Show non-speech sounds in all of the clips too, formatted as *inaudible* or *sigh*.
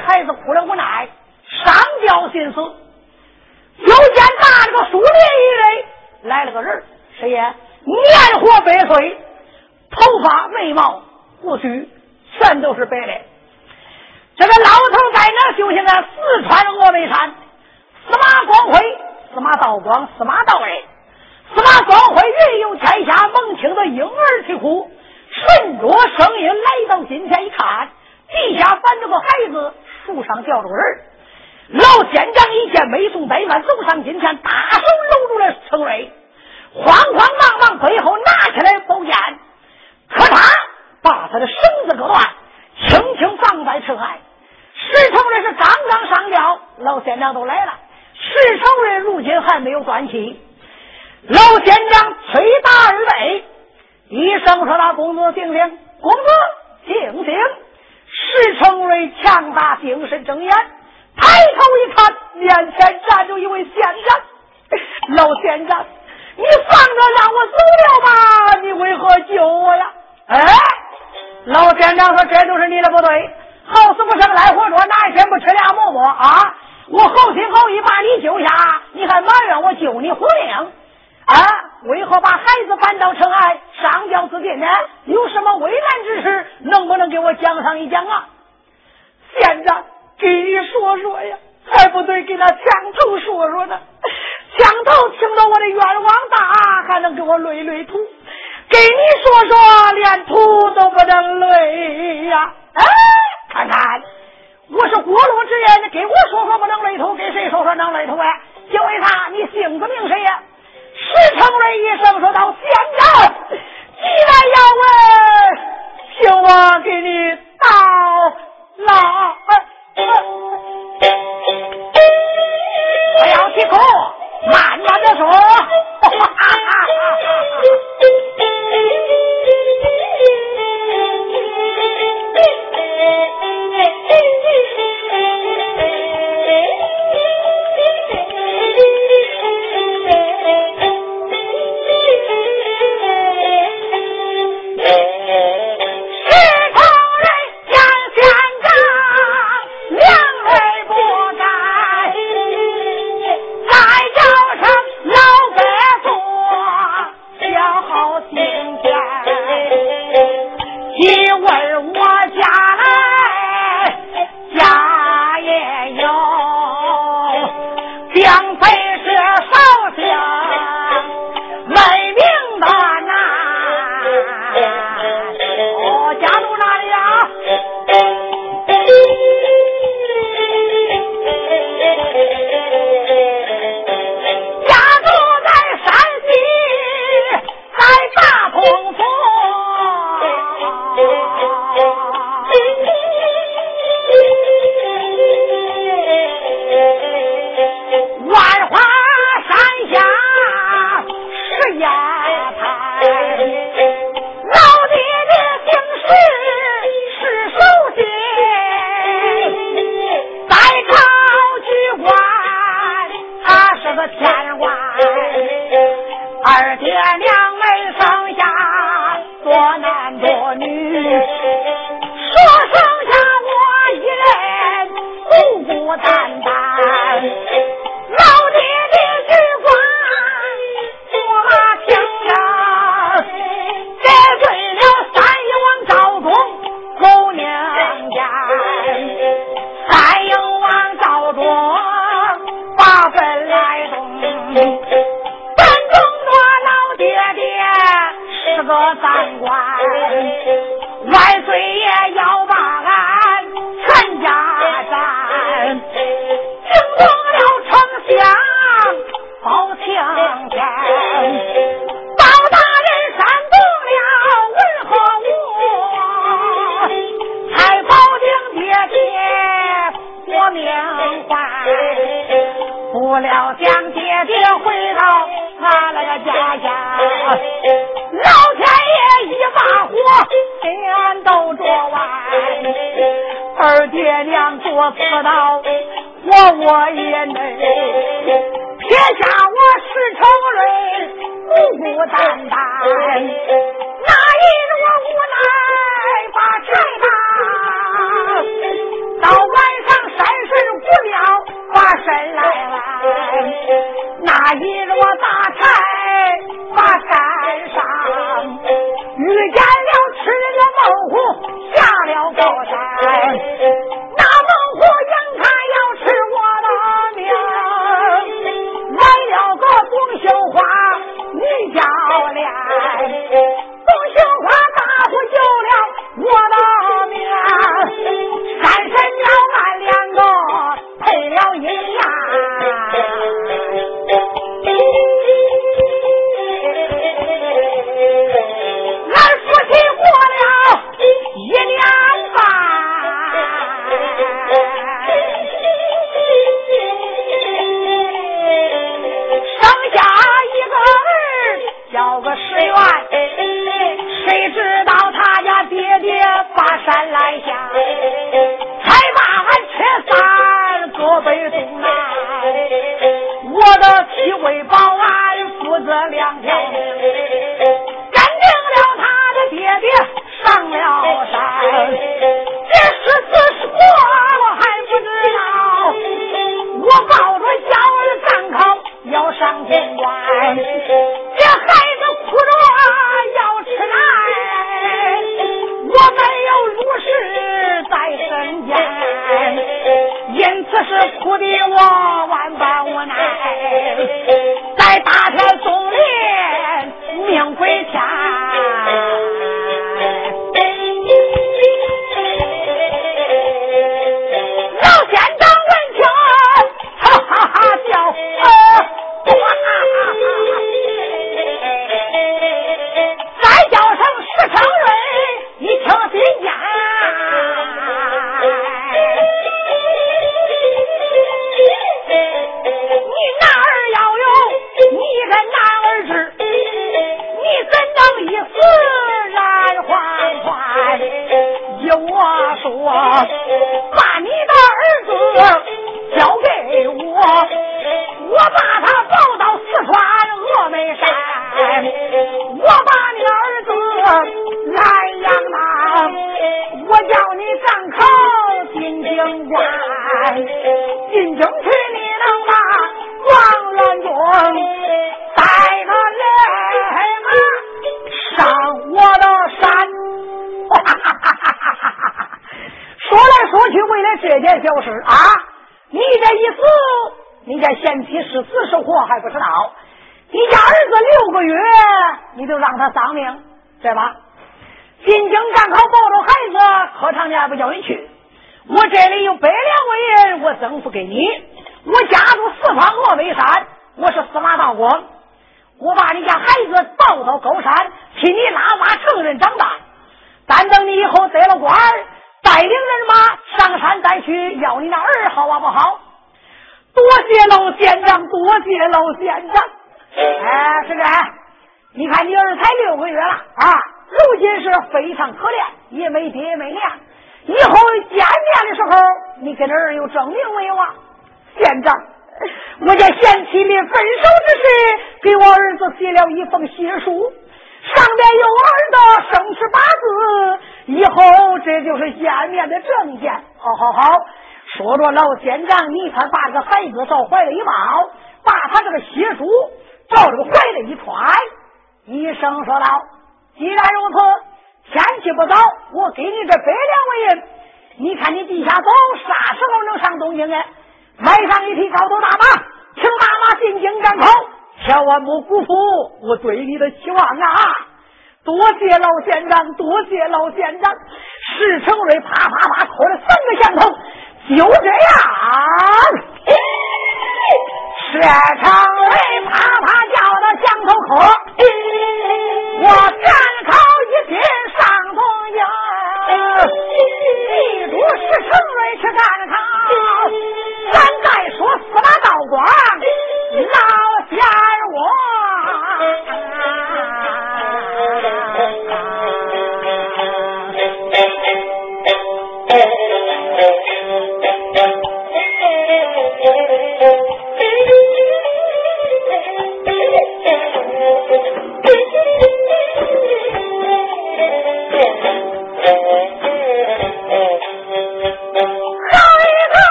孩子哭了无奈，上吊心死。就见大这个树林一人来了个人，谁呀？年活百岁，头发、眉毛、胡须全都是白的。这个老头在那修行啊，四川峨眉山，司马光辉、司马道光、司马道人。司马光辉云游天下，蒙听的婴儿啼哭，顺着声音来到今天一看，地下翻着个孩子，树上吊着个人。老县长一见没送带饭，走上近前，大手搂住了程瑞，慌慌忙忙背后拿起来宝剑，可他把他的绳子割断，轻轻放在尘埃。石成瑞是刚刚上吊，老县长都来了，石成瑞如今还没有断气。老县长催打二位，一声说道：“公子醒醒，公子醒醒！”石成瑞强大睁眼，抬头一看，面前站着一位县长。老县长，你放着让我走了吧？你为何救我呀？哎，老县长说：“这都是你的不对，好死不成赖活着，哪一天不吃俩馍馍啊？我好心好意把你救下，你还埋怨我救你活命？”啊！为何把孩子搬到城外上吊自尽呢？有什么危难之事？能不能给我讲上一讲啊？县长，给你说说呀，还不得给那枪头说说呢？枪头听到我的冤枉大，还能给我累累土？给你说说，连土都不能累呀！哎，看看，我是过路之人，你给我说说不能累土，给谁说说能累土啊？因为啥？你姓子名谁呀？石成瑞一生说道：“县长，既然要问，听我给你道老，不要急哭，慢慢的说。” *laughs* 料想爹爹回到他那个家乡，老天爷一把火，给俺都着完。二爹娘做刺刀，我我也能撇下我石成瑞，孤孤单单，人来了，那一摞大柴把山上，遇见了吃了猛虎，下了高山。刚好抱着孩子，课常里还不叫你去。我这里有百两纹银，我吩咐给你。我家住四方峨眉山，我是司马道光。我把你家孩子抱到高山，替你拉马成人长大。但等你以后得了官，带领人马上山再去要你那儿，好啊不好？多谢老县长，多谢老县长。哎，是这，你看你儿才六个月了啊。如今是非常可怜，也没爹也没娘。以后见面的时候，你跟儿有证明没有啊？县长，我家贤妻临分手之时，给我儿子写了一封血书，上面有我儿子生辰八字。以后这就是见面的证件。好好好，说着老县长，你看把这个孩子照怀里抱，把他这个血书照这个怀里一揣，医生说道。既然如此，天气不早，我给你这百两纹银，你看你地下走，啥时候能上东京啊？买上一匹高头大马，请大马进京赶考，千万莫辜负我对你的期望啊！多谢老县长，多谢老县长！石成瑞啪啪啪扣了三个响头，就这样，石成瑞啪啪叫了响头扣，我这。程瑞去干他。咱再说司马道光那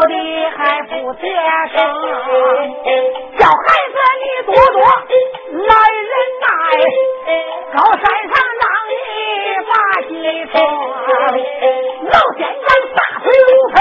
的还不接生，叫孩子你多多来忍耐，高山上让你把鸡穿，老先生大腿如飞，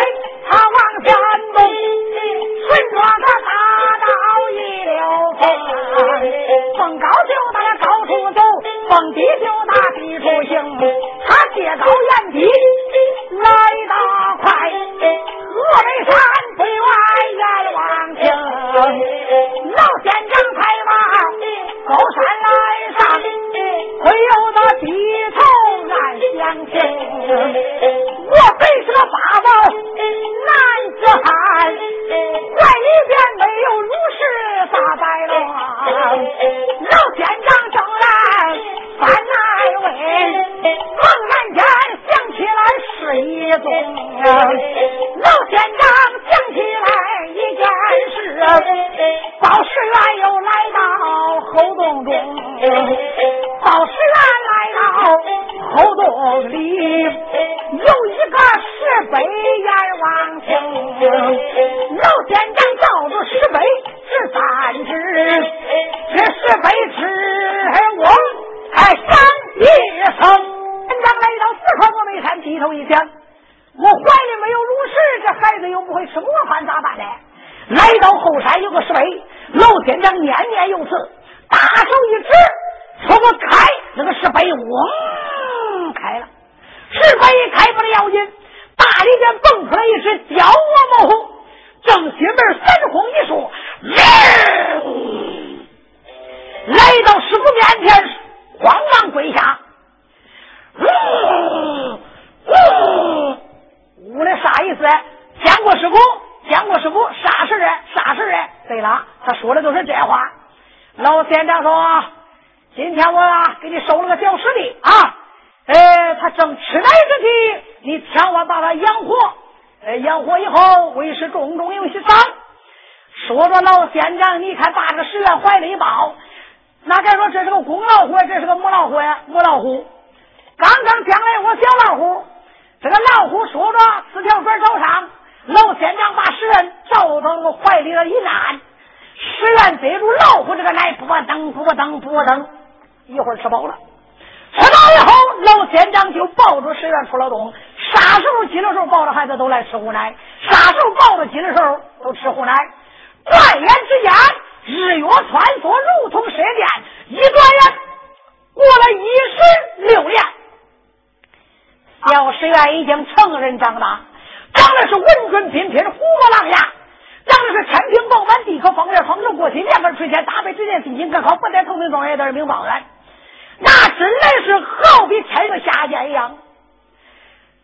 到后洞里，有一个石碑眼望清，老县县长，你看把这个石原怀里一抱，那该说这是个公老虎，这是个母老虎呀，母老虎。刚刚将来我小老虎，这个老虎说着四条腿走上，老县长把石原照到我怀里了一按，石原逮住老虎这个奶，不蹬不蹬不蹬，一会儿吃饱了。吃饱以后，老县长就抱着石原出了洞。啥时候急的时候抱着孩子都来吃虎奶，啥时候抱着急的时候都吃虎奶。转眼之间，日月穿梭，如同射电，一转眼过了一十六年。小石原已经成人长大，长得是文准彬彬、虎模狼牙，长得是天平饱满、地可方圆、方正过心、两根垂涎、大背之间、心情可靠、不带头名状元、的名状元，那真来是好比天上下贱一样。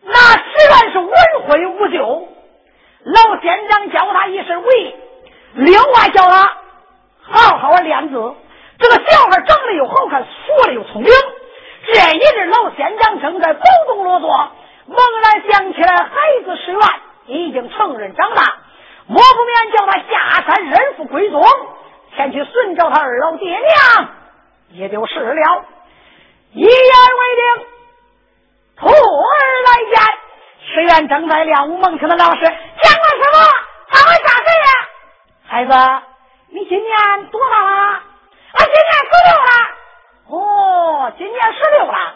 那石原是文慧无咎，老县长教他一身武艺，另外叫他好好练字。这个小孩长得又好看，说的又聪明。这一日，老县长正在宝洞落座，猛然想起来，孩子石原已经成人长大，莫不免叫他下山认父归宗，前去寻找他二老爹娘，也就是了。一言为定，徒儿来见。石原正在练武，猛听的老师讲了什么，孩子，你今年多大了？啊，今年十六了。哦，今年十六了，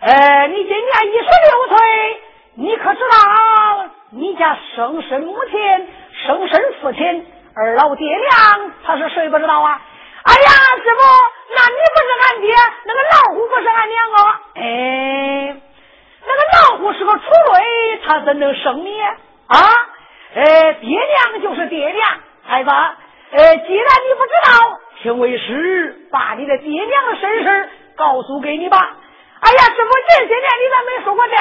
呃，你今年一十六岁，你可知道你家生身母亲、生身父亲、二老爹娘他是谁不知道啊？哎呀，师傅，那你不是俺爹，那个老虎不是俺娘啊？哎，那个老虎是个畜类，他怎能生你啊？呃，爹娘就是爹娘，孩子，呃，既然你不知道。请为师把你的爹娘的身世告诉给你吧。哎呀，师傅，这些年你咋没说过这？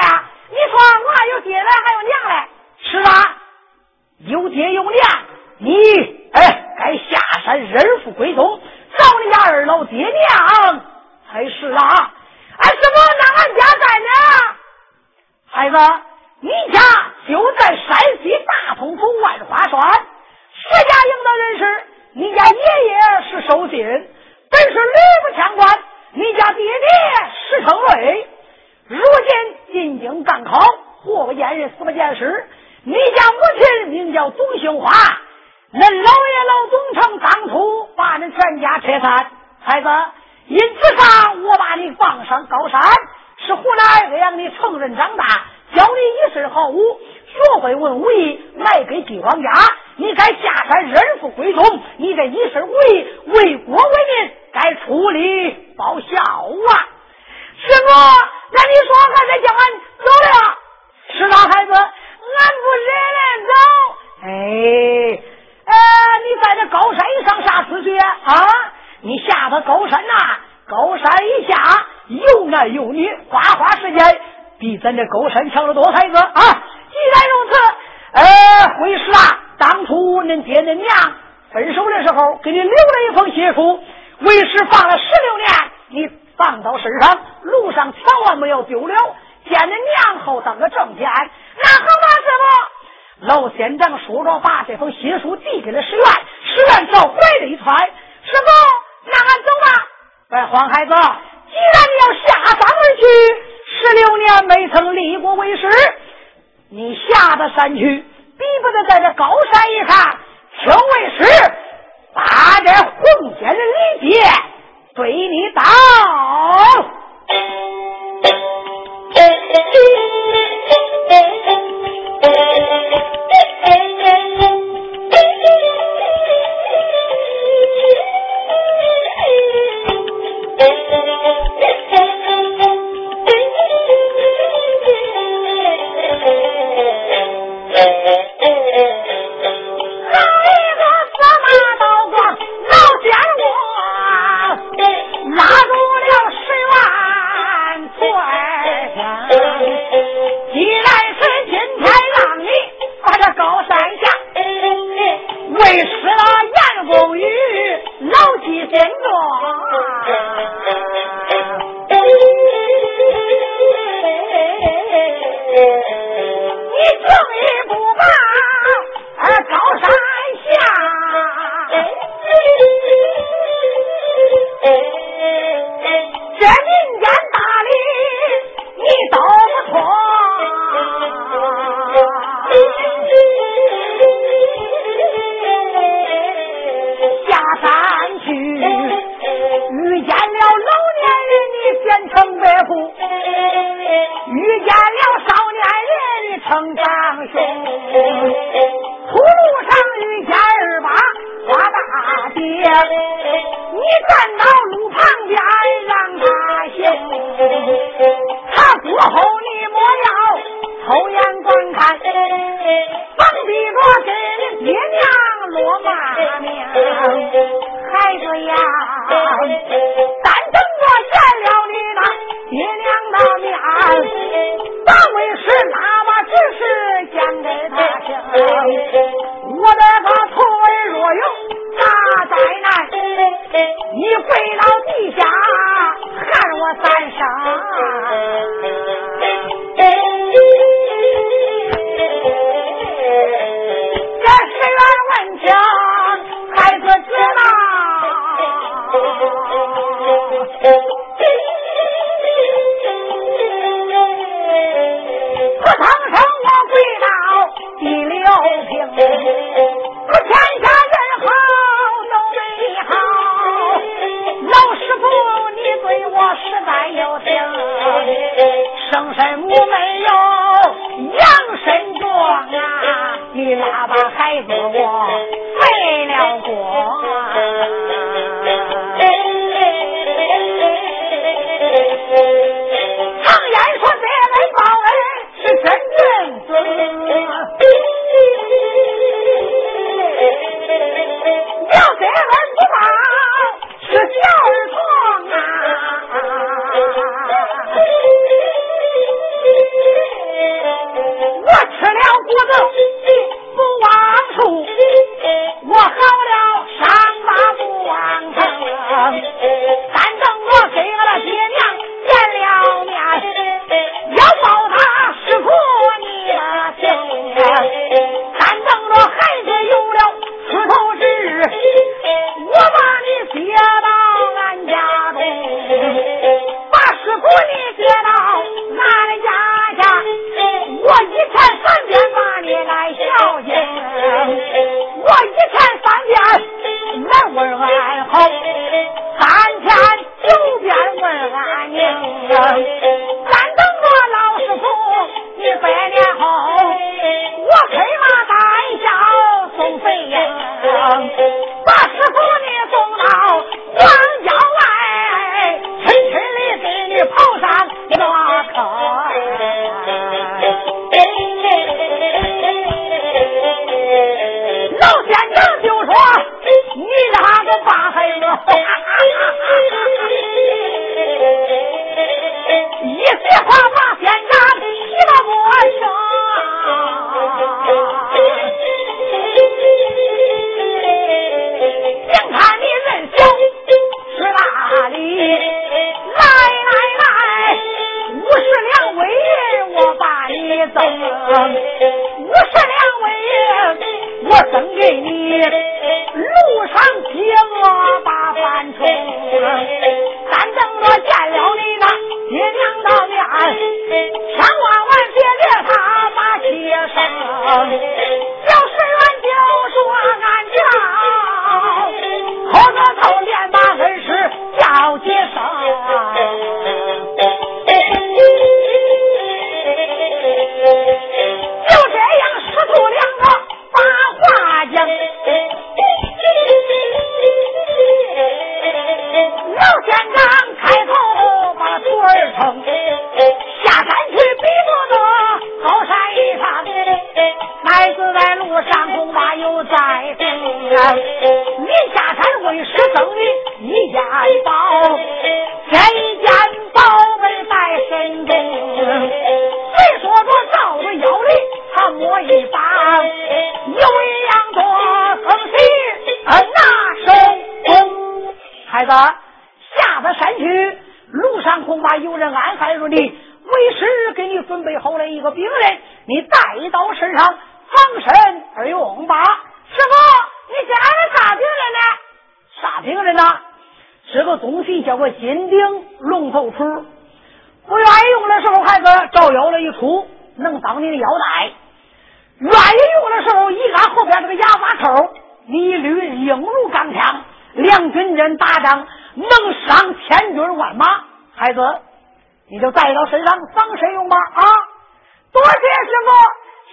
你说我还有爹嘞，还有娘嘞？是啊，有爹有娘，你哎该下山认父归宗，找你家二老爹娘才是啊。哎，师傅，那俺家在哪？孩子，你家就在山西大同府万花栓，石家营的人士。你家爷爷是寿星，本是吕布枪官；你家爹爹石成瑞，如今进京赶考，活不见人，死不见尸。你家母亲名叫董杏花，恁老爷老总成当初把恁全家拆散，孩子，因此上我把你放上高山，是胡来让你成人长大，教你一身好武，学会文武艺，卖给帝王家。你该下山认父归宗，你这一身武艺为国为民，该出力报效啊！师傅，那你说还得叫俺走了？是那孩子，俺不忍走。哎。呃，你在这高山上啥思绪啊？啊你下到高山呐，高山以下有男有女，花花世界比咱这高山强了多，孩子啊！既然如此，呃，为师啊，当初恁爹恁娘分手的时候，给你留了一封血书，为师放了十六年，你放到身上，路上千万不要丢了，见恁娘后当个正天，那好吧，师傅。老县长说着，把这封新书递给了石原。石原朝怀里一揣，师傅，那俺走吧。哎，黄孩子，既然你要下山而去，十六年没曾立过为师，你下到山去，比不得在这高山一上请为师，把这奉先的礼节对你道。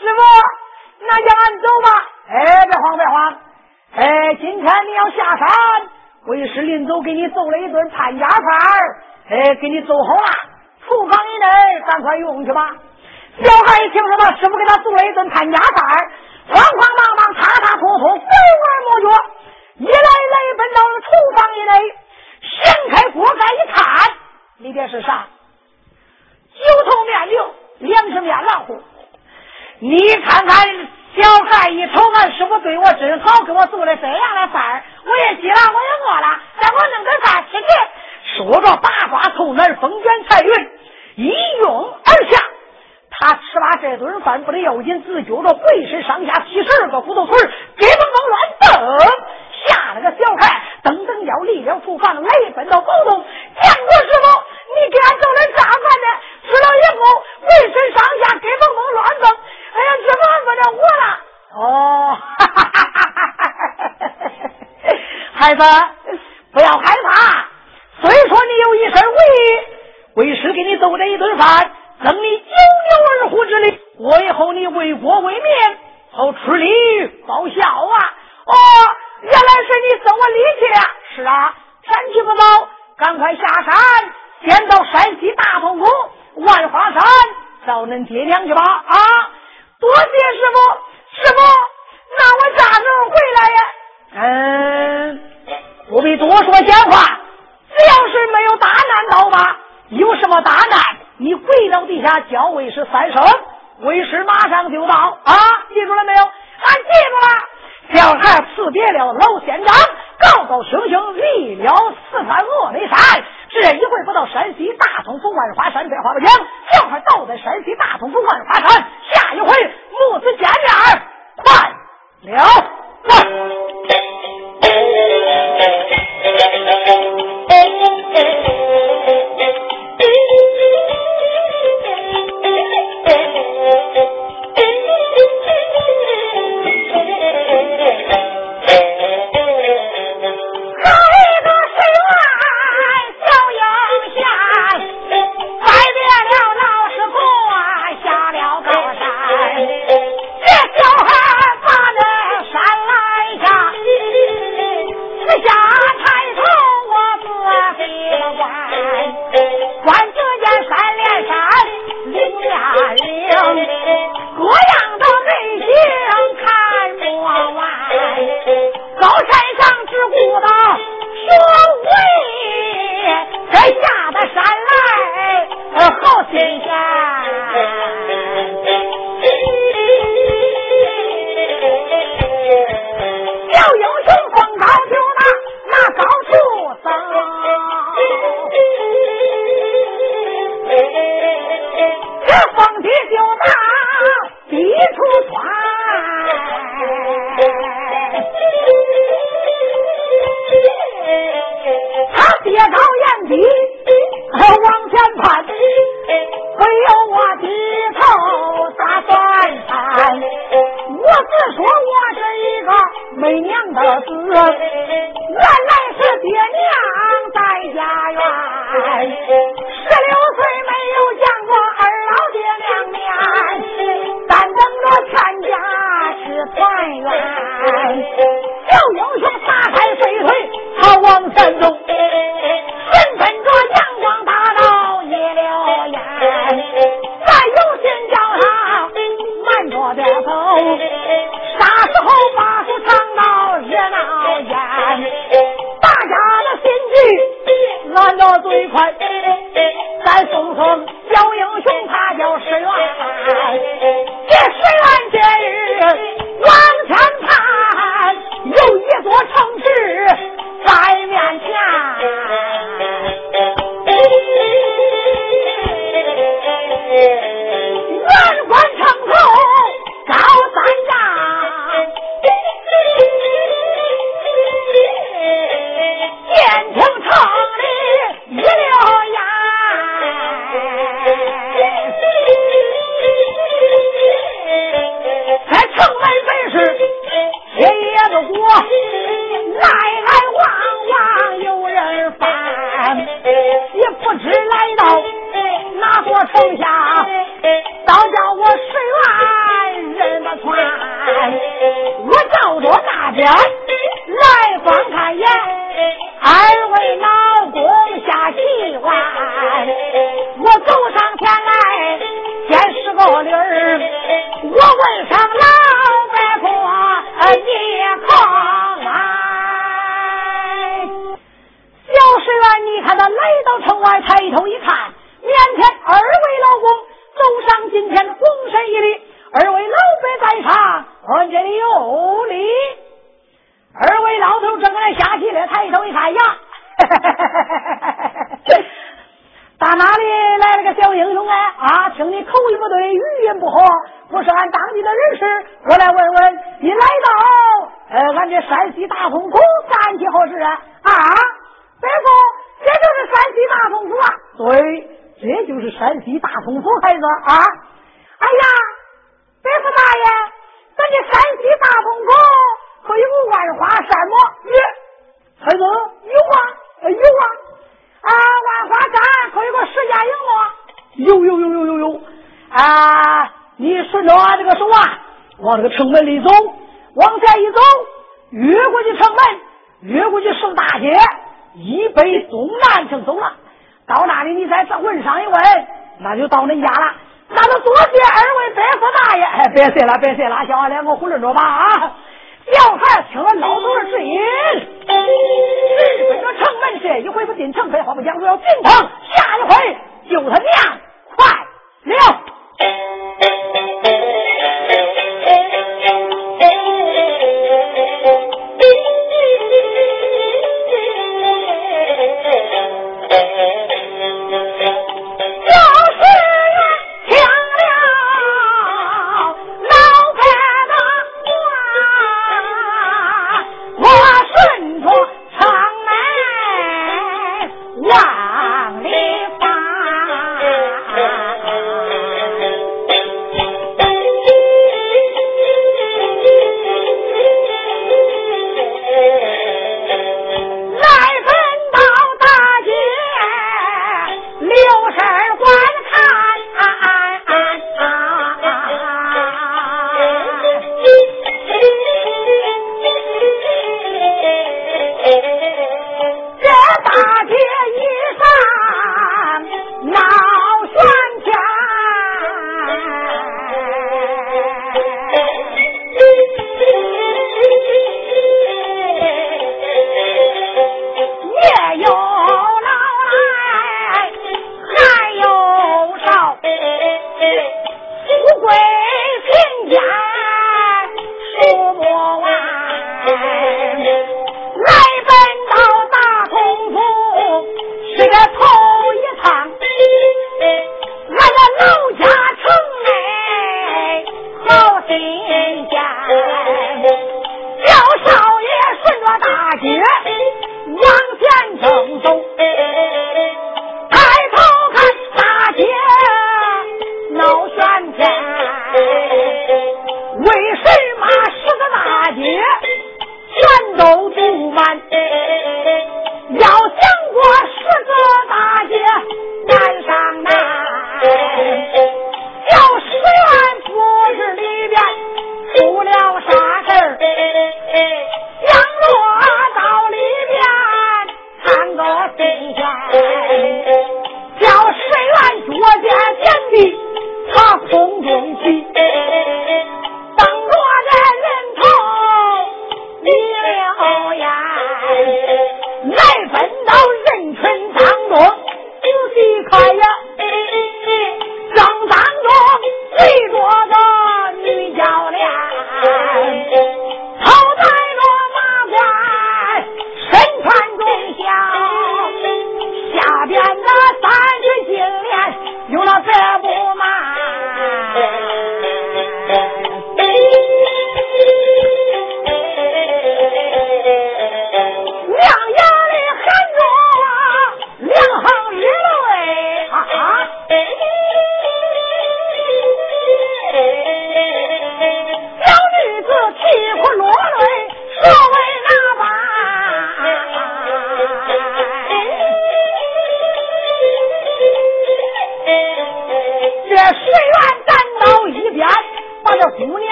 师傅，那就俺走吧。哎，别慌别慌，哎，今天你要下山。为师临走给你做了一顿潘家饭哎，给你做好了，厨房以内赶快用去吧。小孩一听说他师傅给他做了一顿潘家饭慌慌忙忙、踏踏拖拖、拐弯抹角，一来来奔到了厨房以内，掀开锅盖一看，里边是啥？九头面牛，两只面老虎。你看看。小孩一瞅，俺师傅对我真好，给我做了这样的饭儿，我也急了，我也饿了，让我弄点饭吃去。说着，八卦从那风卷彩云，一拥而下。他吃罢这顿饭不得要紧，自觉着浑身上下七十二个骨头腿儿，给蹦蹦乱蹬，吓了个小孩噔噔叫离了厨房，来奔到沟洞，见过师傅，你给俺做的啥饭呢？吃了以后，浑身上下给蹦蹦乱蹦。哎呀，这么不着我了哦！孩子，不要害怕。虽说你有一身武艺，为师给你做这一顿饭，赠你九牛二虎之力。我以后你为国为民，好出力报效啊！哦，原来是你送我礼去呀！是啊，天气不早，赶快下山，先到山西大同府万花山找恁爹娘去吧！啊！多谢师傅，师傅，那我啥时候回来呀？嗯，不必多说闲话，只要是没有大难到吧？有什么大难，你跪到地下叫为师三声，为师马上就到啊！记住了没有？俺记住了。小孩辞别了老县长，高高兴兴离了四川峨眉山。这一回不到山西大同府万花山百花不平，正好到在山西大同府万花山。下一回母子见面儿，快了，*laughs* 没娘的死，原来是。我来问问，你来到呃，俺这山西大同府干起好事啊？啊，伯父，这就是山西大同府啊？对，这就是山西大同府，孩子啊。哎呀，伯父大爷，咱这山西大同府可有万花山吗？孩子有啊，有啊。啊，万花山可有个石家营吗？有有有有有有。啊，你顺着这个手啊，往这个城门里走，往前一走，越过去城门，越过去圣大街，一北东南就走了。到那里你再再问上一问，那就到恁家了。那就多谢二位伯父大爷，哎，别谢了，别谢了，小两个囫囵着吧啊！小孩听了老头的指引，直奔着城门去。一回不进城，废话不讲，我要进城。下一回救他娘，快了。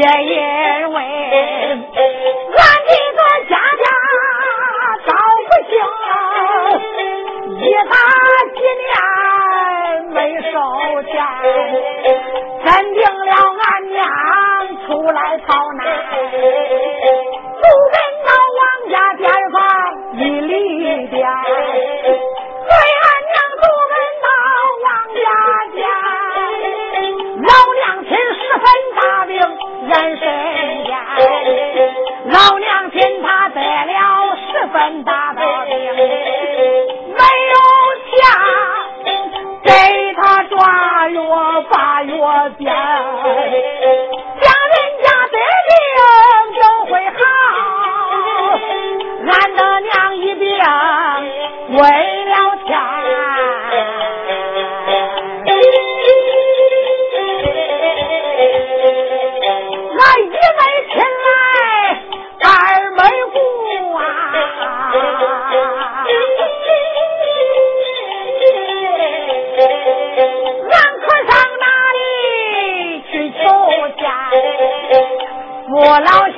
家。老